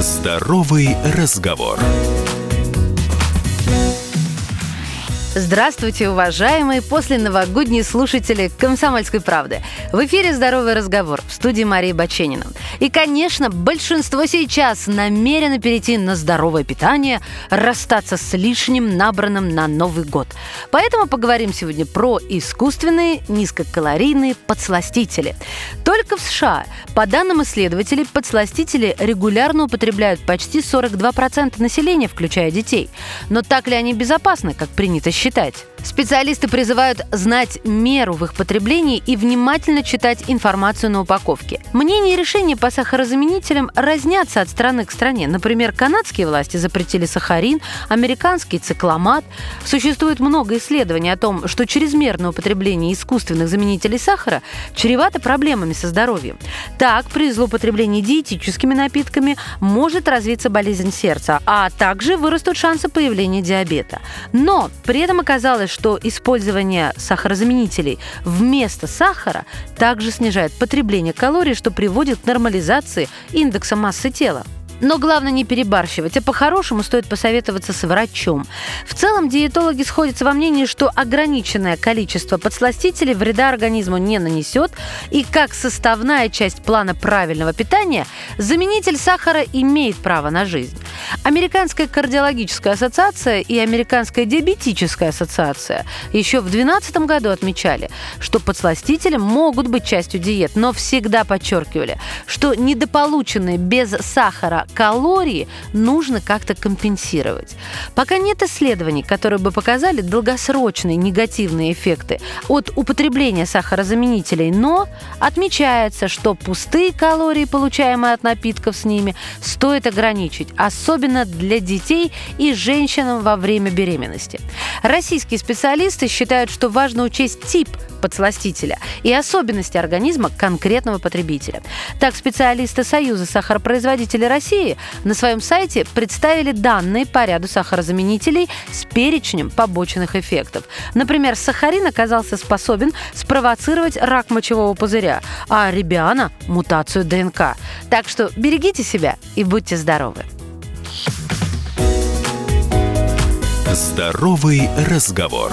Здоровый разговор. Здравствуйте, уважаемые после новогодние слушатели «Комсомольской правды». В эфире «Здоровый разговор» в студии Марии Баченина. И, конечно, большинство сейчас намерено перейти на здоровое питание, расстаться с лишним, набранным на Новый год. Поэтому поговорим сегодня про искусственные низкокалорийные подсластители. Только в США, по данным исследователей, подсластители регулярно употребляют почти 42% населения, включая детей. Но так ли они безопасны, как принято считать? Считать. Специалисты призывают знать меру в их потреблении и внимательно читать информацию на упаковке. Мнения и решения по сахарозаменителям разнятся от страны к стране. Например, канадские власти запретили сахарин, американский цикломат. Существует много исследований о том, что чрезмерное употребление искусственных заменителей сахара чревато проблемами со здоровьем. Так, при злоупотреблении диетическими напитками может развиться болезнь сердца, а также вырастут шансы появления диабета. Но при этом оказалось, что использование сахарозаменителей вместо сахара также снижает потребление калорий, что приводит к нормализации индекса массы тела. Но главное не перебарщивать, а по-хорошему стоит посоветоваться с врачом. В целом диетологи сходятся во мнении, что ограниченное количество подсластителей вреда организму не нанесет, и как составная часть плана правильного питания заменитель сахара имеет право на жизнь. Американская кардиологическая ассоциация и Американская диабетическая ассоциация еще в 2012 году отмечали, что подсластители могут быть частью диет, но всегда подчеркивали, что недополученные без сахара калории нужно как-то компенсировать. Пока нет исследований, которые бы показали долгосрочные негативные эффекты от употребления сахарозаменителей, но отмечается, что пустые калории, получаемые от напитков с ними, стоит ограничить, особенно для детей и женщинам во время беременности. Российские специалисты считают, что важно учесть тип подсластителя и особенности организма конкретного потребителя. Так, специалисты Союза сахаропроизводителей России на своем сайте представили данные по ряду сахарозаменителей с перечнем побочных эффектов. Например, сахарин оказался способен спровоцировать рак мочевого пузыря, а ребиана – мутацию ДНК. Так что берегите себя и будьте здоровы. Здоровый разговор.